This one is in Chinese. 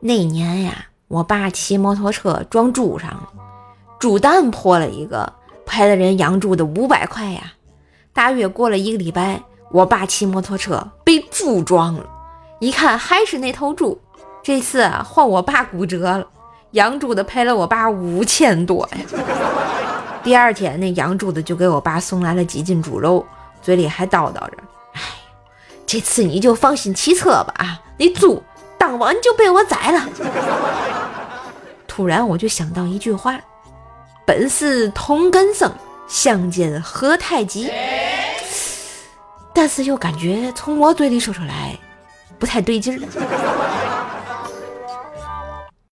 那年呀，我爸骑摩托车撞猪上了，猪蛋破了一个，赔了人养猪的五百块呀。大约过了一个礼拜，我爸骑摩托车被猪撞了，一看还是那头猪，这次啊换我爸骨折了，养猪的赔了我爸五千多呀。第二天，那养猪的就给我爸送来了几斤猪肉，嘴里还叨叨着：“，这次你就放心骑车吧，啊，那猪当晚就被我宰了。”突然我就想到一句话：“本是同根生，相煎何太急。”但是又感觉从我嘴里说出来不太对劲儿。